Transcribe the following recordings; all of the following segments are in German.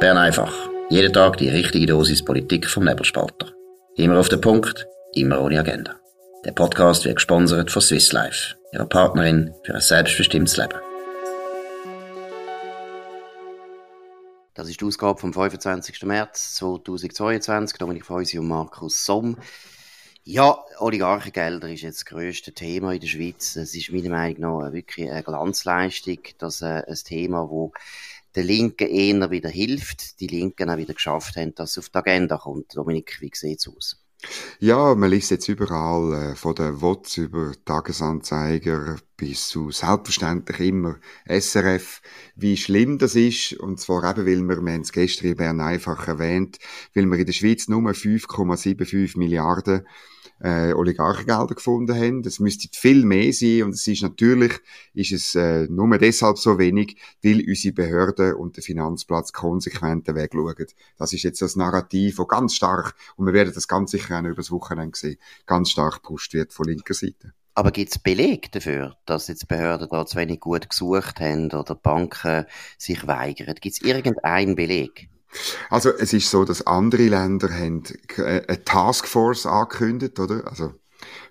Bern einfach. Jeden Tag die richtige Dosis Politik vom Nebelspalter. Immer auf den Punkt, immer ohne Agenda. Der Podcast wird gesponsert von Swiss Life, ihrer Partnerin für ein selbstbestimmtes Leben. Das ist die Ausgabe vom 25. März 2022. Dominik Feusi und Markus Somm. Ja, Oligarchengelder ist jetzt das grösste Thema in der Schweiz. Es ist meiner Meinung nach wirklich eine Glanzleistung, dass äh, ein Thema, wo der Linken eher wieder hilft, die Linken auch wieder geschafft haben, dass es auf die Agenda kommt. Dominik, wie sieht es aus? Ja, man liest jetzt überall, äh, von der WOTS über Tagesanzeiger bis zu selbstverständlich immer SRF, wie schlimm das ist. Und zwar eben, weil wir, wir haben es gestern in Bern einfach erwähnt, weil wir in der Schweiz nur 5,75 Milliarden äh, Oligarchengelder gefunden haben. Das müsste viel mehr sein und es ist natürlich, ist es äh, nur deshalb so wenig, weil unsere Behörden und der Finanzplatz konsequent den Weg schauen. Das ist jetzt das Narrativ, das ganz stark, und wir werden das ganz sicher auch über das Wochenende sehen, ganz stark gepusht wird von linker Seite. Aber gibt es Beleg dafür, dass jetzt Behörden da zu wenig gut gesucht haben oder Banken sich weigern? Gibt es irgendeinen Beleg? Also es ist so, dass andere Länder haben eine Taskforce angekündigt, oder? Also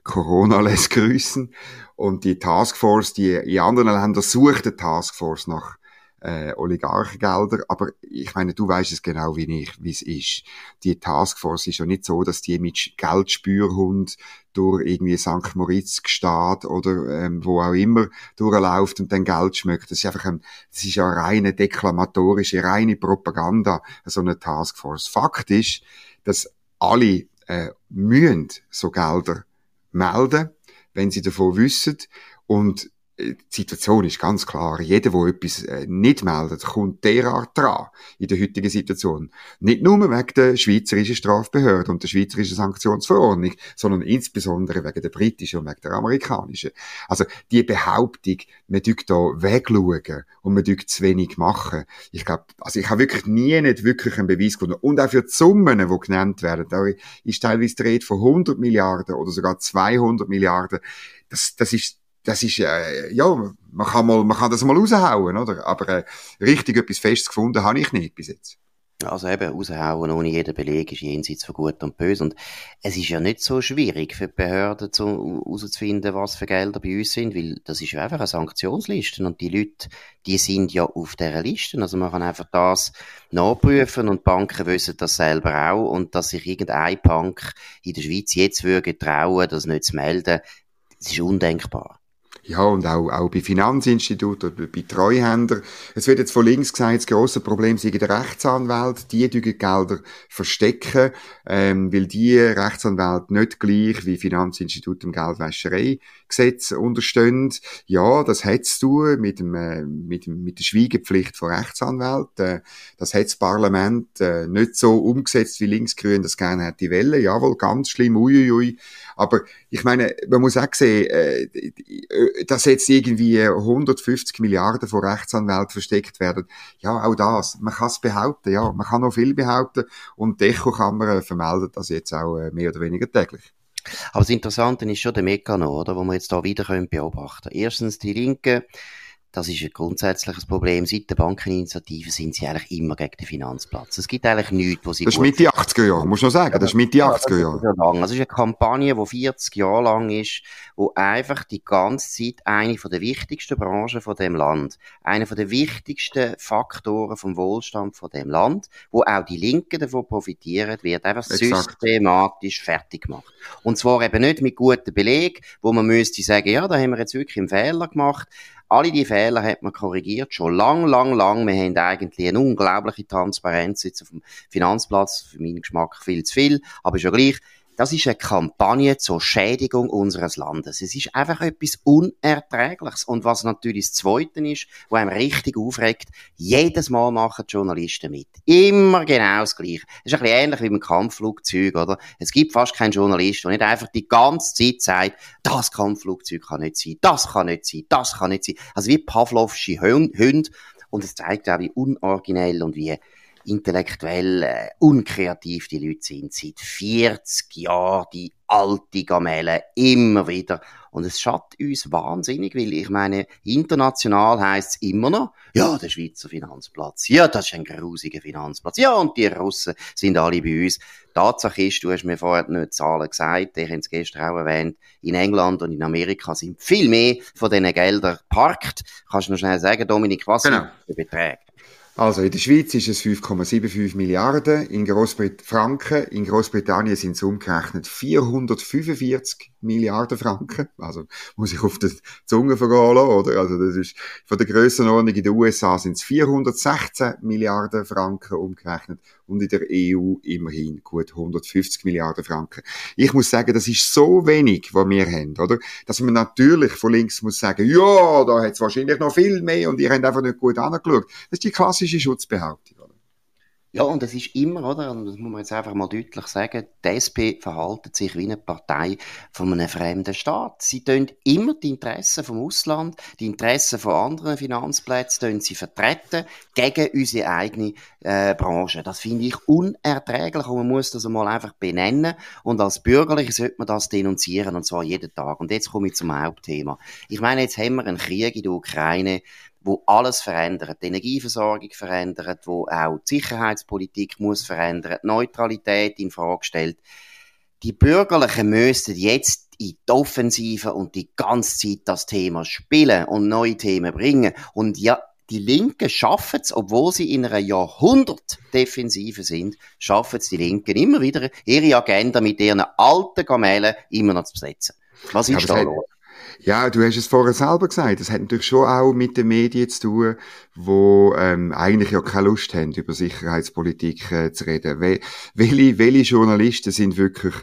Corona lässt grüßen. Und die Taskforce, die in anderen Ländern sucht eine Taskforce nach äh, Oligarchengelder. Aber ich meine, du weißt es genau wie ich, wie es ist. Die Taskforce ist ja nicht so, dass die mit Geldspürhund durch irgendwie St. Moritz gesteht oder ähm, wo auch immer durchläuft und dann Geld schmeckt. Das ist einfach ein, das ist ja reine deklamatorische, reine Propaganda, so eine Taskforce. Fakt ist, dass alle äh, müssen so Gelder melden, wenn sie davon wissen und die Situation ist ganz klar. Jeder, der etwas äh, nicht meldet, kommt derart dran in der heutigen Situation. Nicht nur wegen der schweizerischen Strafbehörde und der schweizerischen Sanktionsverordnung, sondern insbesondere wegen der britischen und wegen der amerikanischen. Also die Behauptung, man dürfte da wegschauen und man dürfte zu wenig machen. Ich glaube, also ich habe wirklich nie nicht wirklich einen Beweis gefunden. Und auch für die Summen, die genannt werden, da ist teilweise die Rede von 100 Milliarden oder sogar 200 Milliarden. Das, das ist das ist, äh, ja, man kann, mal, man kann das mal raushauen, oder? Aber äh, richtig etwas Festes gefunden habe ich nicht bis jetzt. Also eben, raushauen ohne jeden Beleg ist jenseits von Gut und Böse. Und es ist ja nicht so schwierig für die Behörden herauszufinden, was für Gelder bei uns sind, weil das ist ja einfach eine Sanktionsliste und die Leute, die sind ja auf dieser Liste. Also man kann einfach das nachprüfen und Banken wissen das selber auch und dass sich irgendeine Bank in der Schweiz jetzt würde trauen, das nicht zu melden, das ist undenkbar. Ja, und auch, auch bei Finanzinstituten oder bei Treuhändern. Es wird jetzt von links gesagt, das grosse Problem sind die Rechtsanwälte, die die Gelder verstecken, ähm, weil die Rechtsanwälte nicht gleich wie Finanzinstitute im Geldwäschereigesetz unterstehen. Ja, das hat's du mit dem, äh, mit dem, mit der Schweigepflicht von Rechtsanwälten. Äh, das hat das Parlament äh, nicht so umgesetzt, wie Linksgrün das gerne hätte wollen. Jawohl, ganz schlimm, uiuiui. Aber ich meine, man muss auch sehen, äh, dass jetzt irgendwie 150 Milliarden von Rechtsanwälten versteckt werden. Ja, auch das. Man kann es behaupten, ja. Man kann noch viel behaupten. Und die Echo-Kamera vermeldet das jetzt auch äh, mehr oder weniger täglich. Aber das Interessante ist schon der Mechanismus, oder, wo wir jetzt da wieder beobachten können. Erstens, die Linken das ist ein grundsätzliches Problem. Seit der Bankeninitiative sind sie eigentlich immer gegen den Finanzplatz. Es gibt eigentlich nichts, wo sie Das ist Mitte 80er Jahre, muss man sagen. Das ist Mitte 80er Jahre. Ja, das, ist das ist eine Kampagne, die 40 Jahre lang ist, wo einfach die ganze Zeit eine der wichtigsten Branchen von dem Land, einer der wichtigsten Faktoren vom Wohlstand von dem Land, wo auch die Linken davon profitieren, wird einfach Exakt. systematisch fertig gemacht. Und zwar eben nicht mit guten Belegen, wo man müsste sagen, ja, da haben wir jetzt wirklich einen Fehler gemacht, alle die Fehler hat man korrigiert, schon lang, lang, lang. Wir haben eigentlich eine unglaubliche Transparenz jetzt auf dem Finanzplatz, für meinen Geschmack viel zu viel, aber schon gleich. Das ist eine Kampagne zur Schädigung unseres Landes. Es ist einfach etwas Unerträgliches. Und was natürlich das Zweite ist, was einem richtig aufregt, jedes Mal machen die Journalisten mit. Immer genau das Gleiche. Es ist ein bisschen ähnlich wie beim Kampfflugzeug, oder? Es gibt fast keinen Journalist, der nicht einfach die ganze Zeit sagt, das Kampfflugzeug kann nicht sein, das kann nicht sein, das kann nicht sein. Also wie Pavlovsche Hunde. Und es zeigt auch, wie unoriginell und wie intellektuell äh, unkreativ die Leute sind. Seit 40 Jahren die alte Gamelle, immer wieder. Und es schadet uns wahnsinnig, weil ich meine, international heißt es immer noch, ja, der Schweizer Finanzplatz, ja, das ist ein grusiger Finanzplatz, ja, und die Russen sind alle bei uns. Tatsache ist, du hast mir vorher nicht Zahlen gesagt, ich habe es gestern auch erwähnt, in England und in Amerika sind viel mehr von diesen Geldern parkt. Kannst du noch schnell sagen, Dominik, was genau. sind die Beträge? Also in der Schweiz ist es 5,75 Milliarden, in Großbrit Franken, in Großbritannien sind es umgerechnet 445 Milliarden Franken. Also muss ich auf die Zunge vergehen lassen, oder? Also das ist von der Grössenordnung in den USA sind es 416 Milliarden Franken umgerechnet und in der EU immerhin gut 150 Milliarden Franken. Ich muss sagen, das ist so wenig, was wir haben, oder? Dass man natürlich von links muss sagen, ja, da hat es wahrscheinlich noch viel mehr und ihr habt einfach nicht gut angeschaut. Das ist die klassische Schutzbehauptung. Ja, und es ist immer, oder, und das muss man jetzt einfach mal deutlich sagen, die SP verhaltet sich wie eine Partei von einem fremden Staat. Sie tun immer die Interessen vom Ausland, die Interessen von anderen Finanzplätzen sie vertreten gegen unsere eigene äh, Branche. Das finde ich unerträglich und man muss das einmal einfach benennen und als Bürgerliche sollte man das denunzieren und zwar jeden Tag. Und jetzt komme ich zum Hauptthema. Ich meine, jetzt haben wir einen Krieg in der Ukraine, wo alles verändert, die Energieversorgung verändert, wo auch die Sicherheitspolitik muss verändern, die Neutralität in Frage stellt. Die Bürgerlichen müssten jetzt in die Offensive und die ganze Zeit das Thema spielen und neue Themen bringen. Und ja, die Linken schaffen es, obwohl sie in einer Jahrhundert-Defensive sind, schaffen es die Linken immer wieder, ihre Agenda mit ihren alten Kamelen immer noch zu besetzen. Was ist ja, da los? Ja, du hast es vorher selber gesagt. Das hat natürlich schon auch mit den Medien zu tun, wo ähm, eigentlich ja keine Lust haben, über Sicherheitspolitik äh, zu reden. Wel welche, welche Journalisten sind wirklich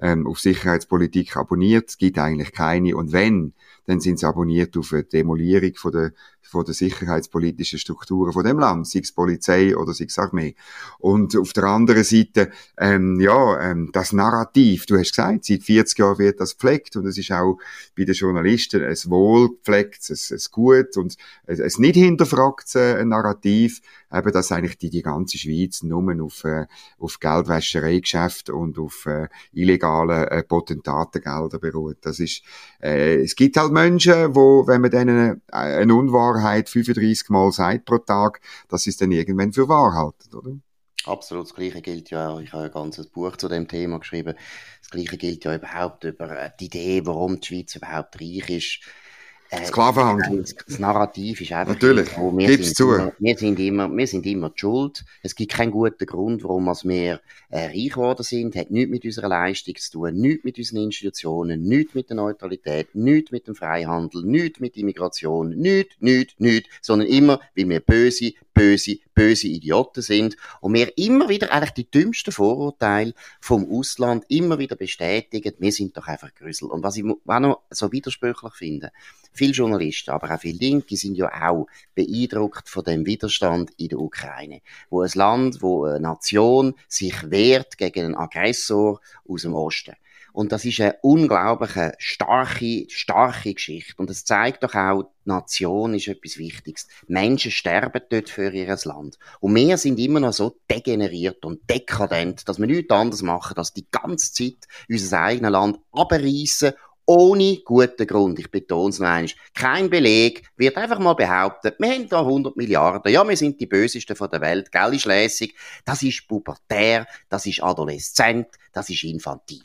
ähm, auf Sicherheitspolitik abonniert? Es gibt eigentlich keine. Und wenn, dann sind sie abonniert auf eine Demolierung von der von der sicherheitspolitischen Strukturen von dem Land, sei es Polizei oder sei es Armee. Und auf der anderen Seite, ähm, ja, ähm, das Narrativ, du hast gesagt, seit 40 Jahren wird das gepflegt und es ist auch bei den Journalisten ein wohlgepflegtes, ein, ein gut und ein, ein nicht hinterfragtes äh, Narrativ, eben, dass eigentlich die, die ganze Schweiz nur auf, äh, auf Geldwäschereigeschäft und auf äh, illegale äh, Potentatengelder beruht. Das ist, äh, es gibt halt Menschen, wo, wenn man denen äh, eine Unwahrheit 35 Mal sagt pro Tag, dass sie es dann irgendwann für wahr halten, oder? Absolut, das Gleiche gilt ja, ich habe ein ganzes Buch zu dem Thema geschrieben, das Gleiche gilt ja überhaupt über äh, die Idee, warum die Schweiz überhaupt reich ist äh, Sklavenhandel. Das Narrativ ist einfach, Natürlich. So, wir, Gib's sind zu. Immer, wir sind immer, wir sind immer die Schuld. Es gibt keinen guten Grund, warum wir äh, reich geworden sind. Hat nichts mit unserer Leistung zu tun, nichts mit unseren Institutionen, nichts mit der Neutralität, nichts mit dem Freihandel, nichts mit Immigration, nichts, nichts, nichts, sondern immer, weil wir böse, böse, böse Idioten sind und wir immer wieder eigentlich die dümmsten Vorurteile vom Ausland immer wieder bestätigen, wir sind doch einfach Grüssel. Und was ich auch noch so widersprüchlich finde, viele Journalisten, aber auch viele Linke sind ja auch beeindruckt von dem Widerstand in der Ukraine, wo ein Land, wo eine Nation sich wehrt gegen einen Aggressor aus dem Osten. Und das ist eine unglaubliche, starke, starke Geschichte. Und es zeigt doch auch, die Nation ist etwas Wichtiges. Menschen sterben dort für ihr Land. Und wir sind immer noch so degeneriert und dekadent, dass wir nichts anderes machen, als die ganze Zeit unser eigenes Land abreißen ohne guten Grund. Ich betone es noch einmal. Kein Beleg wird einfach mal behauptet, wir haben da 100 Milliarden, ja, wir sind die Bösesten von der Welt, gell, ist lässig. Das ist pubertär, das ist adoleszent, das ist infantil.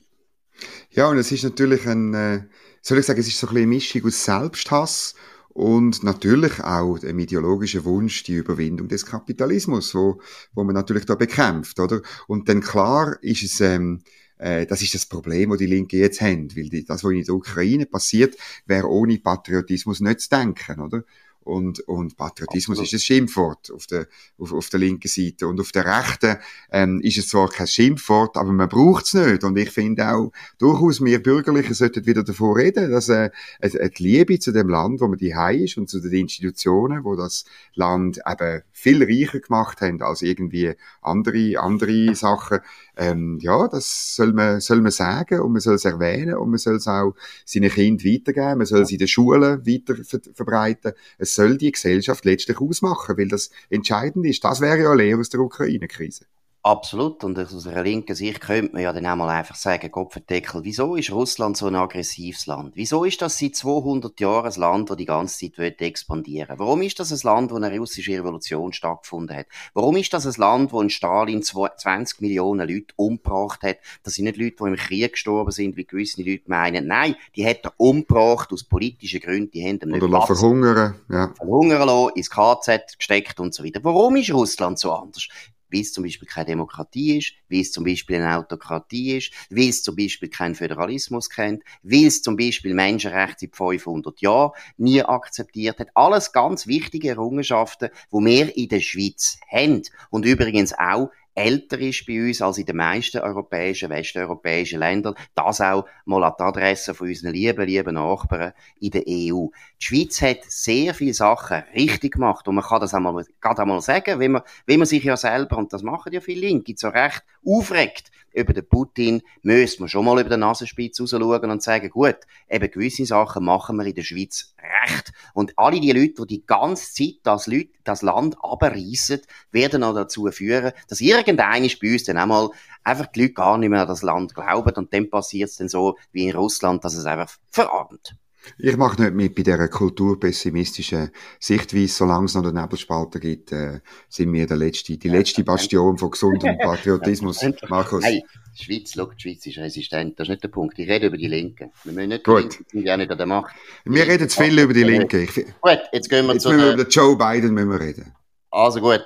Ja, und es ist natürlich ein, äh, soll ich sagen, es ist so ein eine Mischung aus Selbsthass und natürlich auch dem ideologischen Wunsch, die Überwindung des Kapitalismus, wo, wo man natürlich da bekämpft, oder? Und dann klar ist es, ähm, äh, das ist das Problem, das die Linke jetzt haben, weil die, das, was in der Ukraine passiert, wäre ohne Patriotismus nicht zu denken, oder? Und, und Patriotismus Absolut. ist ein Schimpfwort auf der, auf, auf der linken Seite. Und auf der rechten ähm, ist es zwar kein Schimpfwort, aber man braucht es nicht. Und ich finde auch, durchaus wir Bürgerlichen sollten wieder davon reden, dass äh, eine Liebe zu dem Land, wo man die ist und zu den Institutionen, wo das Land eben viel reicher gemacht haben als irgendwie andere, andere Sachen, ähm, ja, das soll man, soll man sagen und man soll es erwähnen und man soll es auch seinen Kindern weitergeben, man soll es in den Schulen weiter ver verbreiten. Es soll die Gesellschaft letztlich ausmachen, weil das entscheidend ist. Das wäre ja eine Lehre aus der Ukraine-Krise. Absolut. Und aus einer linken Sicht könnte man ja dann auch mal einfach sagen, Kopfendeckel, wieso ist Russland so ein aggressives Land? Wieso ist das seit 200 Jahren ein Land, das die ganze Zeit expandieren will? Warum ist das ein Land, wo eine russische Revolution stattgefunden hat? Warum ist das ein Land, wo ein Stalin 20 Millionen Leute umgebracht hat? Das sind nicht Leute, die im Krieg gestorben sind, wie gewisse Leute meinen. Nein, die hat er umgebracht aus politischen Gründen. Die haben ihn nicht Oder verhungern, ja. Verhungern lassen, ins KZ gesteckt und so weiter. Warum ist Russland so anders? Wie es zum Beispiel keine Demokratie ist, wie es zum Beispiel eine Autokratie ist, wie es zum Beispiel keinen Föderalismus kennt, wie es zum Beispiel Menschenrechte seit 500 Jahren nie akzeptiert hat. Alles ganz wichtige Errungenschaften, wo wir in der Schweiz haben. Und übrigens auch älter ist bei uns als in den meisten europäischen, westeuropäischen Ländern. Das auch mal an die Adresse von unseren lieben, lieben Nachbarn in der EU. Die Schweiz hat sehr viele Sachen richtig gemacht und man kann das einmal, gerade einmal sagen, wenn man, wenn man sich ja selber, und das machen ja viele Linke, so recht aufregt über den Putin, müsste man schon mal über den Nasenspitz rausschauen und sagen, gut, eben gewisse Sachen machen wir in der Schweiz recht. Und alle die Leute, die die ganze Zeit das, Leute, das Land abreißen, werden auch dazu führen, dass irgendeiner bei uns dann einmal einfach die Leute gar nicht mehr an das Land glauben und dann passiert es dann so wie in Russland, dass es einfach verarmt. Ich mache nicht mit bei dieser kulturpessimistischen Sichtweise. Solange es noch den Nebelspalter gibt, äh, sind wir der letzte, die letzte Bastion von gesundem Patriotismus. Markus. Hey, die Schweiz, schau, die Schweiz ist resistent. Das ist nicht der Punkt. Ich rede über die Linken. Wir müssen nicht Gut. Linken sind ja nicht an der Macht. Wir reden zu viel über die Linken. Ich, gut, jetzt gehen wir jetzt zu müssen wir über Joe Biden müssen wir reden. Also gut,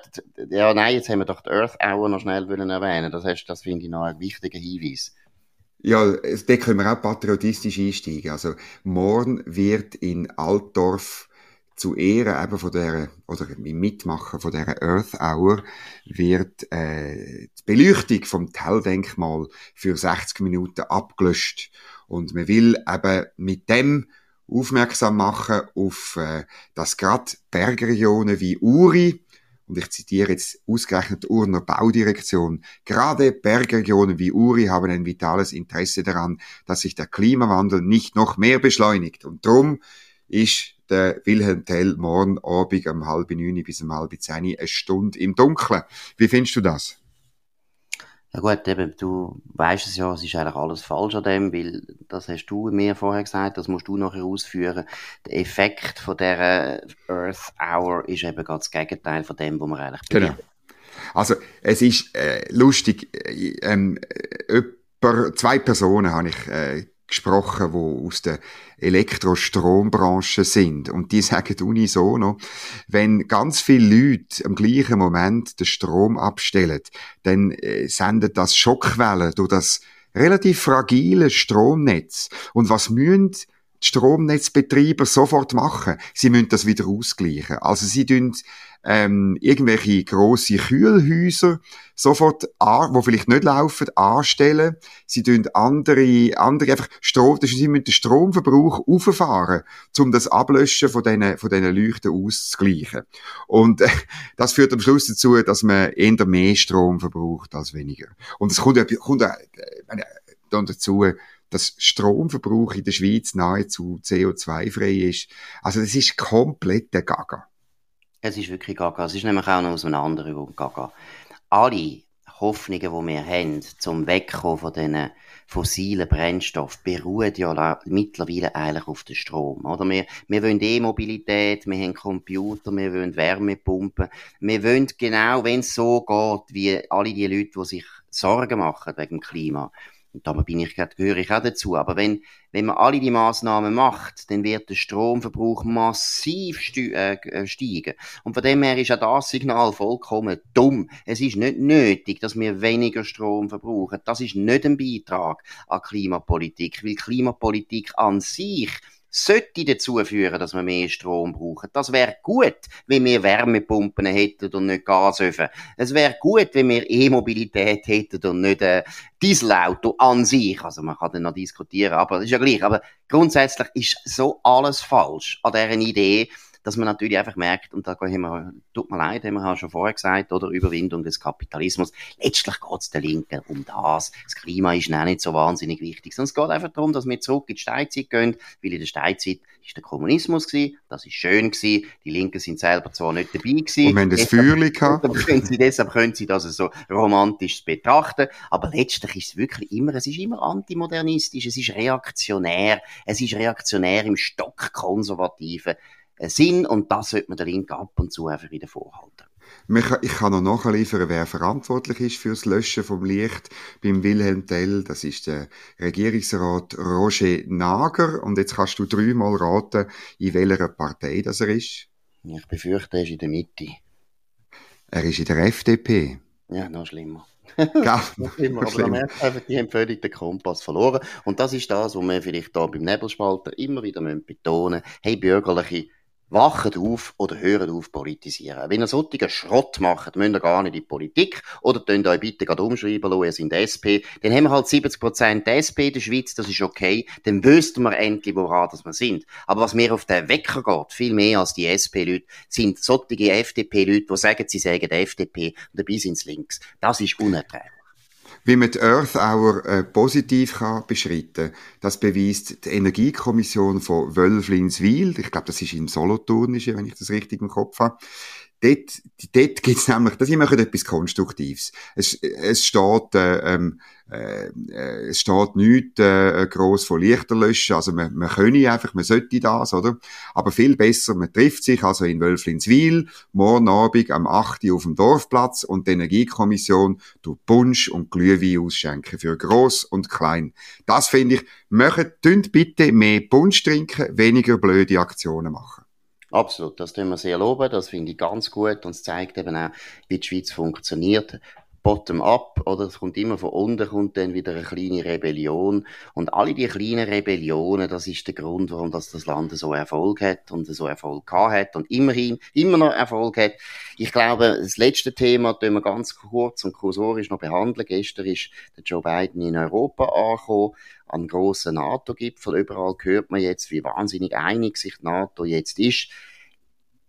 ja, nein, jetzt haben wir doch die Earth Hour noch schnell erwähnen. Das, heißt, das finde ich noch ein wichtiger Hinweis. Ja, da können wir auch patriotisch einsteigen. Also, morgen wird in Altdorf zu Ehren eben von der, oder im Mitmachen von der Earth Hour, wird äh, die Beleuchtung vom Telldenkmal für 60 Minuten abgelöscht. Und man will eben mit dem aufmerksam machen auf, äh, dass gerade Bergregionen wie Uri, und ich zitiere jetzt ausgerechnet Urner Baudirektion, gerade Bergregionen wie Uri haben ein vitales Interesse daran, dass sich der Klimawandel nicht noch mehr beschleunigt. Und drum ist der Wilhelm Tell morgen Abend um halb neun bis um halb zehn eine Stunde im Dunkeln. Wie findest du das? Ja gut, eben, du weißt es ja, es ist eigentlich alles falsch an dem, weil das hast du mir vorher gesagt, das musst du nachher ausführen. Der Effekt von der Earth Hour ist eben ganz das Gegenteil von dem, was wir eigentlich Genau. Also es ist äh, lustig, äh, ähm, äh, zwei Personen habe ich äh, gesprochen, die aus der Elektrostrombranche sind. Und die sagen unisono, wenn ganz viele Leute am gleichen Moment den Strom abstellen, dann äh, sendet das Schockwellen durch das relativ fragile Stromnetz. Und was müssen Stromnetzbetreiber sofort machen? Sie müssen das wieder ausgleichen. Also sie tun ähm, irgendwelche grosse Kühlhäuser sofort an, wo vielleicht nicht laufen, anstellen. Sie tun andere, andere einfach Strom, das ist, sie müssen den Stromverbrauch auffahren, um das Ablöschen von diesen, von diesen Leuchten auszugleichen. Und äh, das führt am Schluss dazu, dass man eher mehr Strom verbraucht als weniger. Und es kommt, kommt äh, dann dazu, dass Stromverbrauch in der Schweiz nahezu CO2-frei ist. Also das ist komplett der Gaga. Es ist wirklich Gaga. Es ist nämlich auch noch aus einem anderen Grund Gaga. Alle Hoffnungen, die wir haben, zum Wegkommen von diesen fossilen Brennstoffen, beruhen ja mittlerweile eigentlich auf dem Strom. Oder? Wir, wir wollen E-Mobilität, wir haben Computer, wir wollen Wärmepumpen. Wir wollen genau, wenn es so geht, wie alle die Leute, die sich Sorgen machen wegen dem Klima, da bin ich, gehöre ich auch dazu. Aber wenn, wenn man alle die Maßnahmen macht, dann wird der Stromverbrauch massiv äh, äh, steigen. Und von dem her ist auch das Signal vollkommen dumm. Es ist nicht nötig, dass wir weniger Strom verbrauchen. Das ist nicht ein Beitrag an Klimapolitik, weil Klimapolitik an sich sollte dazu führen, dass wir mehr Strom brauchen. Das wäre gut, wenn wir Wärmepumpen hätten und nicht Gasöfen. Es wäre gut, wenn wir E-Mobilität hätten und nicht ein Dieselauto an sich. Also man kann dann noch diskutieren, aber das ist ja gleich. Aber grundsätzlich ist so alles falsch an deren Idee, dass man natürlich einfach merkt, und da haben wir, tut mir leid, haben wir schon vorher gesagt, oder Überwindung des Kapitalismus. Letztlich geht es der Linken um das. Das Klima ist auch nicht so wahnsinnig wichtig, sondern es geht einfach darum, dass wir zurück in die Steinzeit gehen, weil in der Steinzeit ist der Kommunismus gewesen, das ist schön gewesen, die Linken sind selber zwar nicht dabei gewesen. Und wir haben das gehabt. Können sie, deshalb können sie das so romantisch betrachten, aber letztlich ist es wirklich immer, es ist immer antimodernistisch, es ist reaktionär, es ist reaktionär im stockkonservativen Sinn und das sollte man der Linken ab und zu einfach wieder vorhalten. Ich kann noch nachliefern, wer verantwortlich ist für das Löschen vom Licht beim Wilhelm Tell. Das ist der Regierungsrat Roger Nager. Und jetzt kannst du dreimal raten, in welcher Partei das er ist. Ich befürchte, er ist in der Mitte. Er ist in der FDP. Ja, noch schlimmer. Ja, noch schlimmer. Aber man merkt einfach, die haben völlig den Kompass verloren. Und das ist das, was wir vielleicht da beim Nebelspalter immer wieder betonen müssen. Hey, Bürgerliche, wacht auf oder hört auf politisieren. Wenn ihr solchen Schrott macht, müsst ihr gar nicht in die Politik oder könnt euch bitte gerade umschreiben lassen, ihr seid SP. Dann haben wir halt 70% SP in der Schweiz, das ist okay. Dann wüssten wir endlich, woran das wir sind. Aber was mir auf den Wecker geht, viel mehr als die SP-Leute, sind solche FDP-Leute, die sagen, sie sagen FDP und dabei sind sie links. Das ist unerträglich. Wie man die Earth Hour äh, positiv kann beschreiten das beweist die Energiekommission von Wölflinswil. Ich glaube, das ist im Solothurnische, wenn ich das richtig im Kopf habe. Dort, dort gibt's nämlich, das machen etwas Konstruktives. Es, es steht, äh, ähm, äh, es steht nichts äh, gross von Lichter löschen, also man, man könne einfach, man sollte das, oder? Aber viel besser, man trifft sich also in Wölflinswil, morgen Abend am 8. Uhr auf dem Dorfplatz und die Energiekommission tut Punsch und Glühwein ausschenken für gross und klein. Das finde ich, machen, bitte mehr Punsch trinken, weniger blöde Aktionen machen. Absolut, das tun wir sehr loben, das finde ich ganz gut und es zeigt eben auch, wie die Schweiz funktioniert. Bottom-up, oder? Es kommt immer von unten, kommt dann wieder eine kleine Rebellion. Und alle die kleinen Rebellionen, das ist der Grund, warum das, das Land so Erfolg hat und so Erfolg gehabt hat und immerhin immer noch Erfolg hat. Ich glaube, das letzte Thema, das wir ganz kurz und kursorisch noch behandeln. Gestern ist der Joe Biden in Europa angekommen an grossen NATO-Gipfel. Überall hört man jetzt, wie wahnsinnig einig sich die NATO jetzt ist.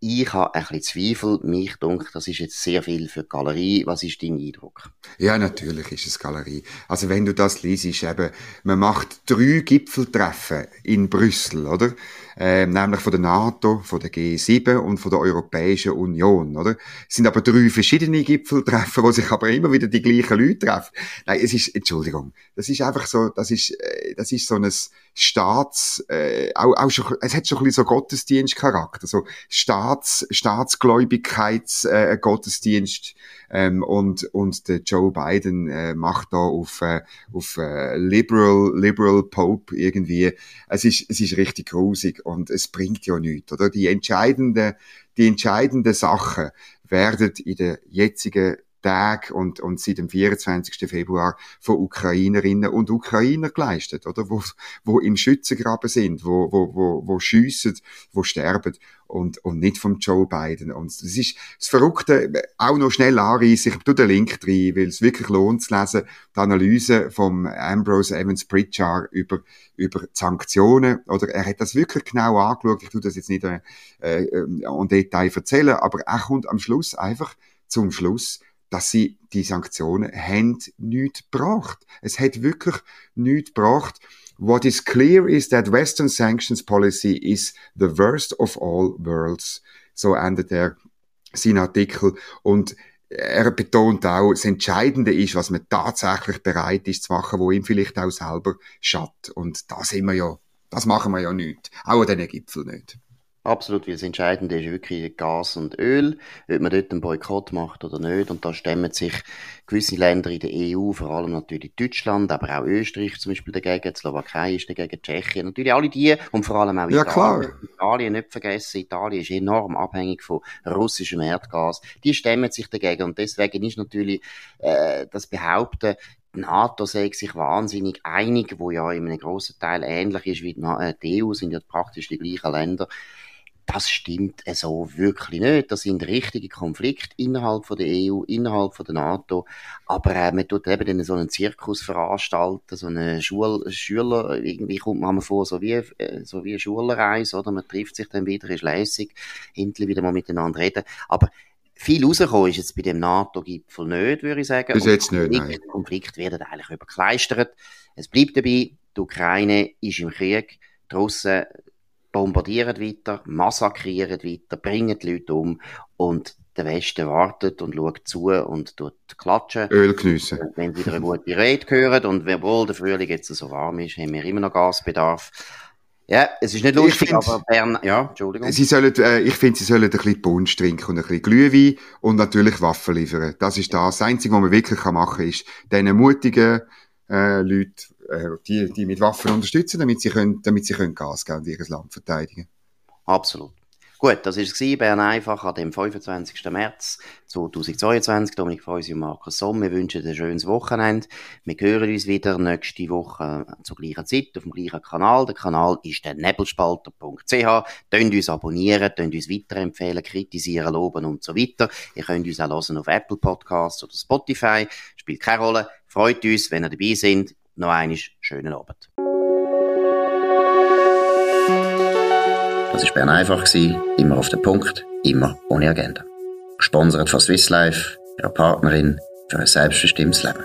Ich habe ein bisschen Zweifel. Mich denke, das ist jetzt sehr viel für die Galerie. Was ist dein Eindruck? Ja, natürlich ist es Galerie. Also wenn du das liest, eben, man macht drei Gipfeltreffen in Brüssel, oder? Äh, nämlich von der NATO, von der G7 und von der Europäischen Union, oder? Es sind aber drei verschiedene Gipfeltreffen, wo sich aber immer wieder die gleichen Leute treffen. Nein, es ist, Entschuldigung, das ist einfach so, das ist, äh, das ist so ein Staats, äh, auch, auch schon, es hat schon ein bisschen so Gottesdienstcharakter, so Staats, Staatsgläubigkeits, äh, Gottesdienst, ähm, und, und der Joe Biden äh, macht da auf, äh, auf äh, Liberal, Liberal Pope irgendwie. Es ist, es ist richtig grusig und es bringt ja nichts, oder? Die entscheidende, die entscheidende Sache werden in der jetzigen Tag und, und seit dem 24. Februar von Ukrainerinnen und Ukrainer geleistet, oder? Wo, wo im Schützengraben sind, wo, wo, wo, wo schiessen, wo sterben und, und nicht vom Joe Biden. Und das ist das Verrückte, auch noch schnell anreißen, ich tu den Link rein, weil es wirklich lohnt zu lesen, die Analyse vom Ambrose Evans Pritchard über, über Sanktionen, oder er hat das wirklich genau angeschaut, ich tu das jetzt nicht äh, äh, en Detail erzählen, aber er kommt am Schluss einfach zum Schluss, dass sie die Sanktionen haben nichts gebracht. Es hat wirklich nichts gebracht. What is clear is that Western sanctions policy is the worst of all worlds. So endet er sein Artikel. Und er betont auch, das Entscheidende ist, was man tatsächlich bereit ist zu machen, wo ihm vielleicht auch selber schadet. Und da sind wir ja, das machen wir ja nicht. Auch an diesen Gipfel nicht. Absolut, weil das Entscheidende ist wirklich Gas und Öl, ob man dort einen Boykott macht oder nicht. Und da stemmen sich gewisse Länder in der EU, vor allem natürlich Deutschland, aber auch Österreich zum Beispiel dagegen, die Slowakei ist dagegen, Tschechien, natürlich alle die und vor allem auch ja, Italien. Klar. Italien nicht vergessen, Italien ist enorm abhängig von russischem Erdgas. Die stemmen sich dagegen und deswegen ist natürlich äh, das Behaupten, die NATO sei sich wahnsinnig einig, wo ja in einem grossen Teil ähnlich ist wie die EU, sind ja praktisch die gleichen Länder das stimmt so wirklich nicht. Das sind richtige Konflikte innerhalb von der EU, innerhalb von der NATO. Aber äh, man tut eben dann so einen Zirkus veranstalten, so eine Schul Schüler, irgendwie kommt man vor, so wie, äh, so wie eine Schulreise, oder? Man trifft sich dann wieder, ist lässig, hinterher wieder mal miteinander reden. Aber viel rausgekommen ist jetzt bei dem NATO-Gipfel nicht, würde ich sagen. Bis jetzt nicht, nein. Der Konflikt wird eigentlich überkleistert. Es bleibt dabei, die Ukraine ist im Krieg, die Russen bombardieren weiter, massakrieren weiter, bringen die Leute um und der Westen wartet und schaut zu und tut klatschen. Öl geniessen. Wenn wieder eine gute Rede hören und obwohl der Frühling jetzt so warm ist, haben wir immer noch Gasbedarf. Ja, es ist nicht lustig, find, aber Bern, ja, Entschuldigung. Sie sollen, äh, ich finde, sie sollen ein bisschen Punsch trinken und ein bisschen Glühwein und natürlich Waffen liefern. Das ist das. Das Einzige, was man wirklich machen kann, ist, diesen mutigen äh, Leuten äh, die, die mit Waffen unterstützen, damit sie, können, damit sie können Gas geben und ihr Land verteidigen. Absolut. Gut, das war es, Bern einfach an dem 25. März 2022. Dominik Freusi und Markus Somm, wir wünschen ein schönes Wochenende. Wir hören uns wieder nächste Woche zur gleichen Zeit auf dem gleichen Kanal. Der Kanal ist der nebelspalter.ch. Könnt uns abonnieren, könnt uns weiterempfehlen, kritisieren, loben und so weiter. Ihr könnt uns auch hören auf Apple Podcasts oder Spotify. Spielt keine Rolle. Freut uns, wenn ihr dabei seid noch einmal schönen Abend. Das war Bern einfach, immer auf den Punkt, immer ohne Agenda. Gesponsert von Swiss Life, ihrer Partnerin für ein selbstbestimmtes Leben.